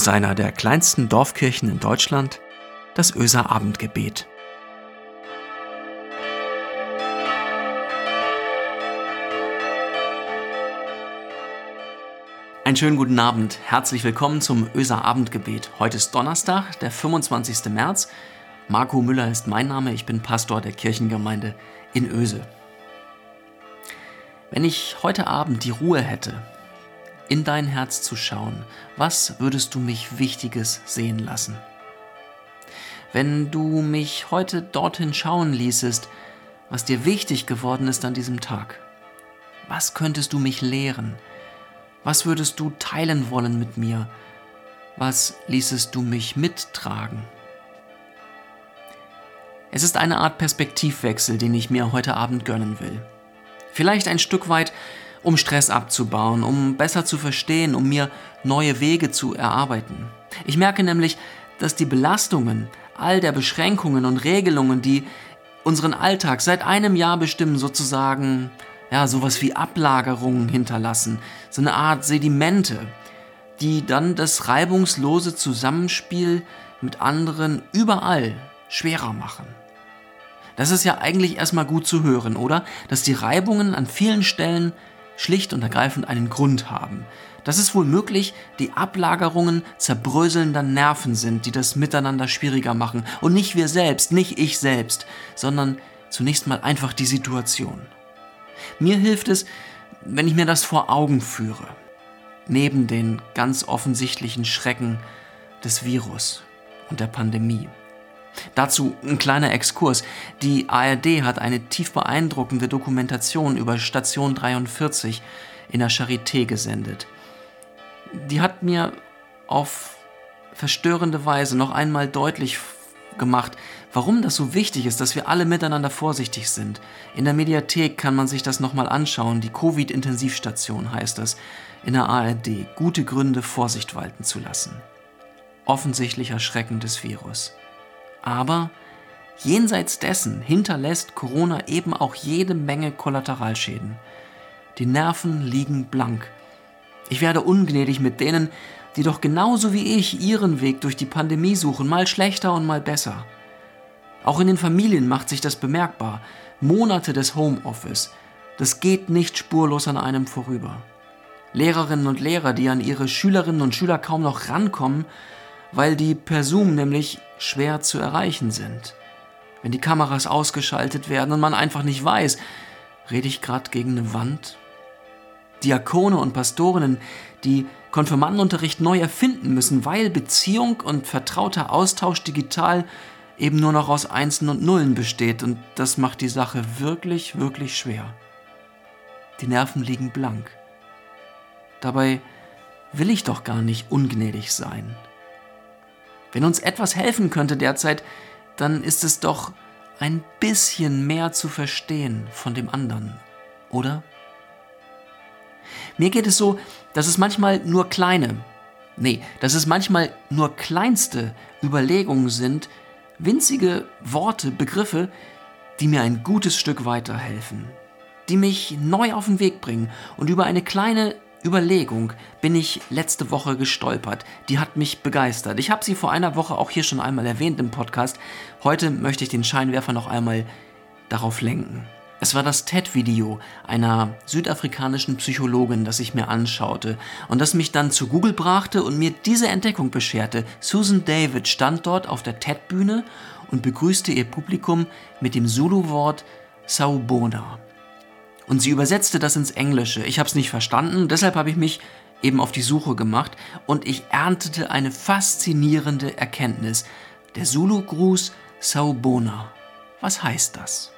Aus einer der kleinsten Dorfkirchen in Deutschland, das Öser Abendgebet. Einen schönen guten Abend. Herzlich willkommen zum Öser Abendgebet. Heute ist Donnerstag, der 25. März. Marco Müller ist mein Name. Ich bin Pastor der Kirchengemeinde in Öse. Wenn ich heute Abend die Ruhe hätte, in dein Herz zu schauen, was würdest du mich Wichtiges sehen lassen? Wenn du mich heute dorthin schauen ließest, was dir wichtig geworden ist an diesem Tag, was könntest du mich lehren? Was würdest du teilen wollen mit mir? Was ließest du mich mittragen? Es ist eine Art Perspektivwechsel, den ich mir heute Abend gönnen will. Vielleicht ein Stück weit um Stress abzubauen, um besser zu verstehen, um mir neue Wege zu erarbeiten. Ich merke nämlich, dass die Belastungen all der Beschränkungen und Regelungen, die unseren Alltag seit einem Jahr bestimmen, sozusagen, ja, sowas wie Ablagerungen hinterlassen, so eine Art Sedimente, die dann das reibungslose Zusammenspiel mit anderen überall schwerer machen. Das ist ja eigentlich erstmal gut zu hören, oder? Dass die Reibungen an vielen Stellen schlicht und ergreifend einen Grund haben. Dass es wohl möglich die Ablagerungen zerbröselnder Nerven sind, die das Miteinander schwieriger machen. Und nicht wir selbst, nicht ich selbst, sondern zunächst mal einfach die Situation. Mir hilft es, wenn ich mir das vor Augen führe. Neben den ganz offensichtlichen Schrecken des Virus und der Pandemie. Dazu ein kleiner Exkurs. Die ARD hat eine tief beeindruckende Dokumentation über Station 43 in der Charité gesendet. Die hat mir auf verstörende Weise noch einmal deutlich gemacht, warum das so wichtig ist, dass wir alle miteinander vorsichtig sind. In der Mediathek kann man sich das nochmal anschauen. Die Covid-Intensivstation heißt das in der ARD. Gute Gründe, Vorsicht walten zu lassen. Offensichtlicher Schrecken des Virus. Aber jenseits dessen hinterlässt Corona eben auch jede Menge Kollateralschäden. Die Nerven liegen blank. Ich werde ungnädig mit denen, die doch genauso wie ich ihren Weg durch die Pandemie suchen, mal schlechter und mal besser. Auch in den Familien macht sich das bemerkbar. Monate des Homeoffice, das geht nicht spurlos an einem vorüber. Lehrerinnen und Lehrer, die an ihre Schülerinnen und Schüler kaum noch rankommen, weil die per Zoom nämlich schwer zu erreichen sind. Wenn die Kameras ausgeschaltet werden und man einfach nicht weiß, rede ich gerade gegen eine Wand? Diakone und Pastorinnen, die Konfirmandenunterricht neu erfinden müssen, weil Beziehung und vertrauter Austausch digital eben nur noch aus Einsen und Nullen besteht und das macht die Sache wirklich, wirklich schwer. Die Nerven liegen blank. Dabei will ich doch gar nicht ungnädig sein. Wenn uns etwas helfen könnte derzeit, dann ist es doch ein bisschen mehr zu verstehen von dem anderen, oder? Mir geht es so, dass es manchmal nur kleine, nee, dass es manchmal nur kleinste Überlegungen sind, winzige Worte, Begriffe, die mir ein gutes Stück weiterhelfen, die mich neu auf den Weg bringen und über eine kleine Überlegung bin ich letzte Woche gestolpert. Die hat mich begeistert. Ich habe sie vor einer Woche auch hier schon einmal erwähnt im Podcast. Heute möchte ich den Scheinwerfer noch einmal darauf lenken. Es war das TED-Video einer südafrikanischen Psychologin, das ich mir anschaute und das mich dann zu Google brachte und mir diese Entdeckung bescherte. Susan David stand dort auf der TED-Bühne und begrüßte ihr Publikum mit dem Zulu-Wort Sawubona. Und sie übersetzte das ins Englische. Ich habe es nicht verstanden, deshalb habe ich mich eben auf die Suche gemacht und ich erntete eine faszinierende Erkenntnis. Der Zulu-Gruß Saubona. Was heißt das?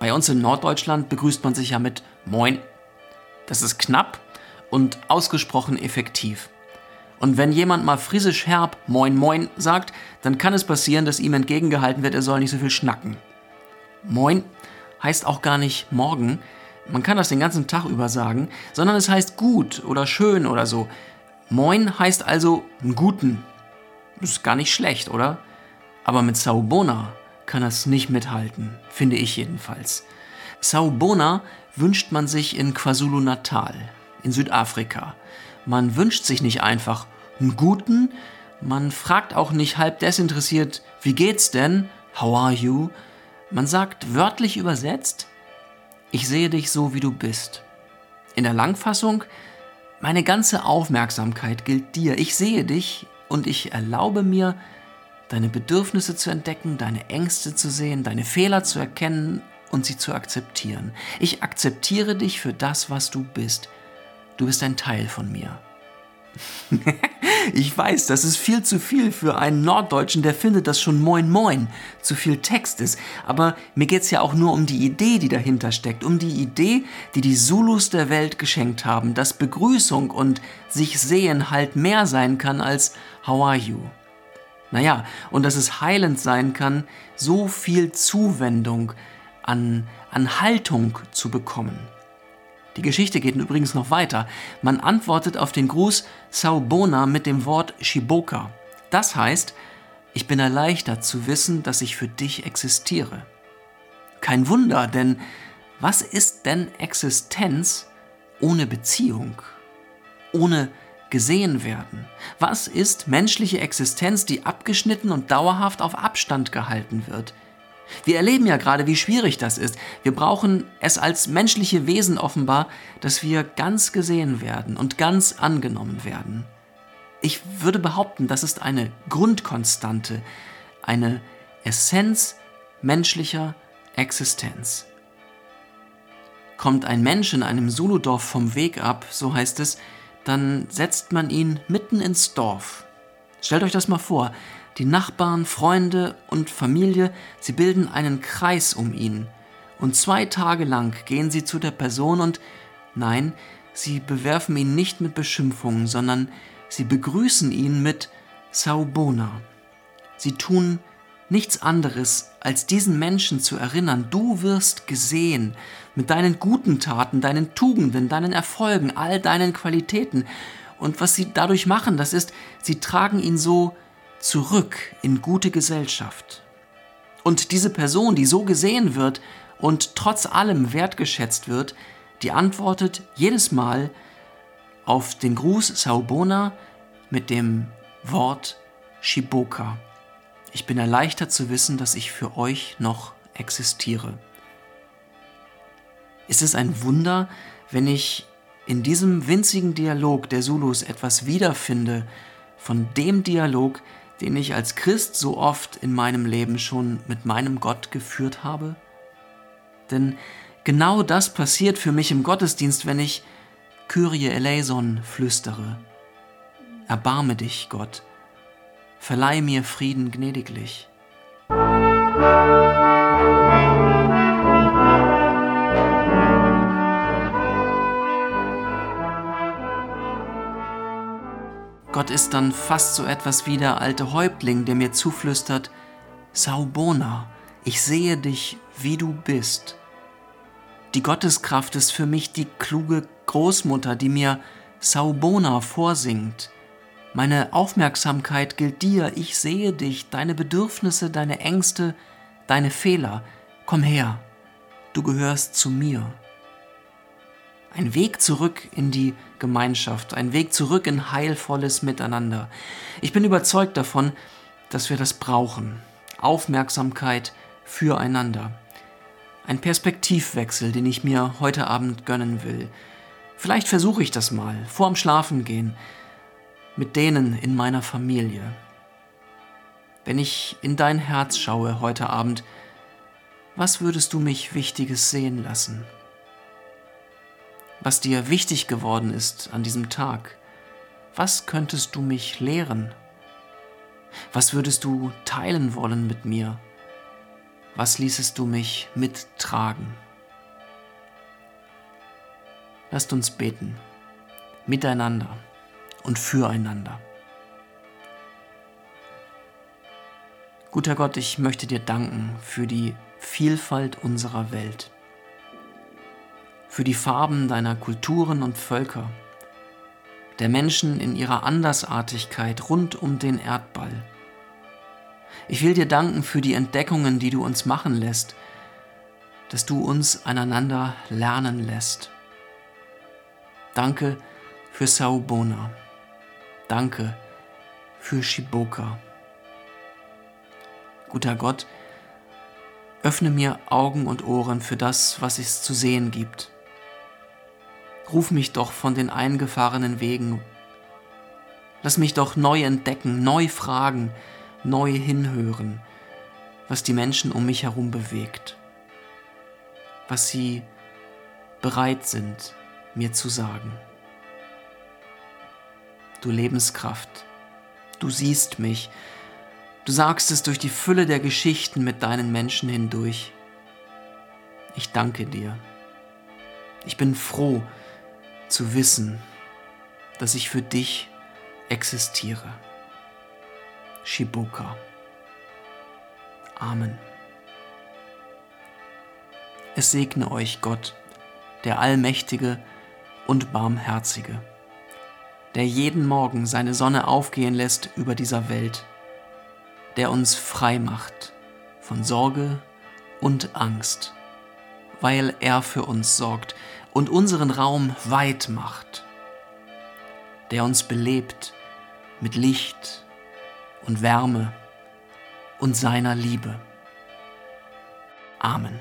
Bei uns in Norddeutschland begrüßt man sich ja mit Moin. Das ist knapp und ausgesprochen effektiv. Und wenn jemand mal friesisch herb Moin Moin sagt, dann kann es passieren, dass ihm entgegengehalten wird, er soll nicht so viel schnacken. Moin heißt auch gar nicht morgen. Man kann das den ganzen Tag über sagen, sondern es heißt gut oder schön oder so. Moin heißt also einen guten. Das ist gar nicht schlecht, oder? Aber mit Saubona kann das nicht mithalten, finde ich jedenfalls. Saubona wünscht man sich in KwaZulu-Natal, in Südafrika. Man wünscht sich nicht einfach einen guten. Man fragt auch nicht halb desinteressiert, wie geht's denn? How are you? Man sagt wörtlich übersetzt, ich sehe dich so, wie du bist. In der Langfassung, meine ganze Aufmerksamkeit gilt dir. Ich sehe dich und ich erlaube mir, deine Bedürfnisse zu entdecken, deine Ängste zu sehen, deine Fehler zu erkennen und sie zu akzeptieren. Ich akzeptiere dich für das, was du bist. Du bist ein Teil von mir. ich weiß, das ist viel zu viel für einen Norddeutschen, der findet, dass schon Moin Moin zu viel Text ist. Aber mir geht es ja auch nur um die Idee, die dahinter steckt. Um die Idee, die die Zulus der Welt geschenkt haben, dass Begrüßung und sich sehen halt mehr sein kann als How are you? Naja, und dass es heilend sein kann, so viel Zuwendung an, an Haltung zu bekommen. Die Geschichte geht übrigens noch weiter. Man antwortet auf den Gruß Saubona mit dem Wort Shiboka. Das heißt, ich bin erleichtert zu wissen, dass ich für dich existiere. Kein Wunder, denn was ist denn Existenz ohne Beziehung? Ohne gesehen werden? Was ist menschliche Existenz, die abgeschnitten und dauerhaft auf Abstand gehalten wird? Wir erleben ja gerade, wie schwierig das ist. Wir brauchen es als menschliche Wesen offenbar, dass wir ganz gesehen werden und ganz angenommen werden. Ich würde behaupten, das ist eine Grundkonstante, eine Essenz menschlicher Existenz. Kommt ein Mensch in einem Zuludorf vom Weg ab, so heißt es, dann setzt man ihn mitten ins Dorf. Stellt euch das mal vor, die Nachbarn, Freunde und Familie, sie bilden einen Kreis um ihn. Und zwei Tage lang gehen sie zu der Person und nein, sie bewerfen ihn nicht mit Beschimpfungen, sondern sie begrüßen ihn mit Saubona. Sie tun nichts anderes, als diesen Menschen zu erinnern, du wirst gesehen mit deinen guten Taten, deinen Tugenden, deinen Erfolgen, all deinen Qualitäten. Und was sie dadurch machen, das ist, sie tragen ihn so zurück in gute Gesellschaft. Und diese Person, die so gesehen wird und trotz allem wertgeschätzt wird, die antwortet jedes Mal auf den Gruß Saubona mit dem Wort Shiboka. Ich bin erleichtert zu wissen, dass ich für euch noch existiere. Ist es ein Wunder, wenn ich in diesem winzigen Dialog der Zulus etwas wiederfinde von dem Dialog, den ich als Christ so oft in meinem Leben schon mit meinem Gott geführt habe? Denn genau das passiert für mich im Gottesdienst, wenn ich Kyrie eleison flüstere. Erbarme dich, Gott, verleih mir Frieden gnädiglich. Gott ist dann fast so etwas wie der alte Häuptling, der mir zuflüstert, Saubona, ich sehe dich, wie du bist. Die Gotteskraft ist für mich die kluge Großmutter, die mir Saubona vorsingt. Meine Aufmerksamkeit gilt dir, ich sehe dich, deine Bedürfnisse, deine Ängste, deine Fehler. Komm her, du gehörst zu mir. Ein Weg zurück in die Gemeinschaft, ein Weg zurück in heilvolles Miteinander. Ich bin überzeugt davon, dass wir das brauchen. Aufmerksamkeit füreinander. Ein Perspektivwechsel, den ich mir heute Abend gönnen will. Vielleicht versuche ich das mal, vorm Schlafengehen, mit denen in meiner Familie. Wenn ich in dein Herz schaue heute Abend, was würdest du mich Wichtiges sehen lassen? Was dir wichtig geworden ist an diesem Tag. Was könntest du mich lehren? Was würdest du teilen wollen mit mir? Was ließest du mich mittragen? Lasst uns beten, miteinander und füreinander. Guter Gott, ich möchte dir danken für die Vielfalt unserer Welt für die Farben deiner Kulturen und Völker, der Menschen in ihrer Andersartigkeit rund um den Erdball. Ich will dir danken für die Entdeckungen, die du uns machen lässt, dass du uns einander lernen lässt. Danke für Saubona. Danke für Shiboka. Guter Gott, öffne mir Augen und Ohren für das, was es zu sehen gibt. Ruf mich doch von den eingefahrenen Wegen. Lass mich doch neu entdecken, neu fragen, neu hinhören, was die Menschen um mich herum bewegt, was sie bereit sind, mir zu sagen. Du Lebenskraft, du siehst mich, du sagst es durch die Fülle der Geschichten mit deinen Menschen hindurch. Ich danke dir. Ich bin froh zu wissen, dass ich für dich existiere. Shibuka. Amen. Es segne euch Gott, der Allmächtige und Barmherzige, der jeden Morgen seine Sonne aufgehen lässt über dieser Welt, der uns frei macht von Sorge und Angst, weil er für uns sorgt und unseren Raum weit macht, der uns belebt mit Licht und Wärme und seiner Liebe. Amen.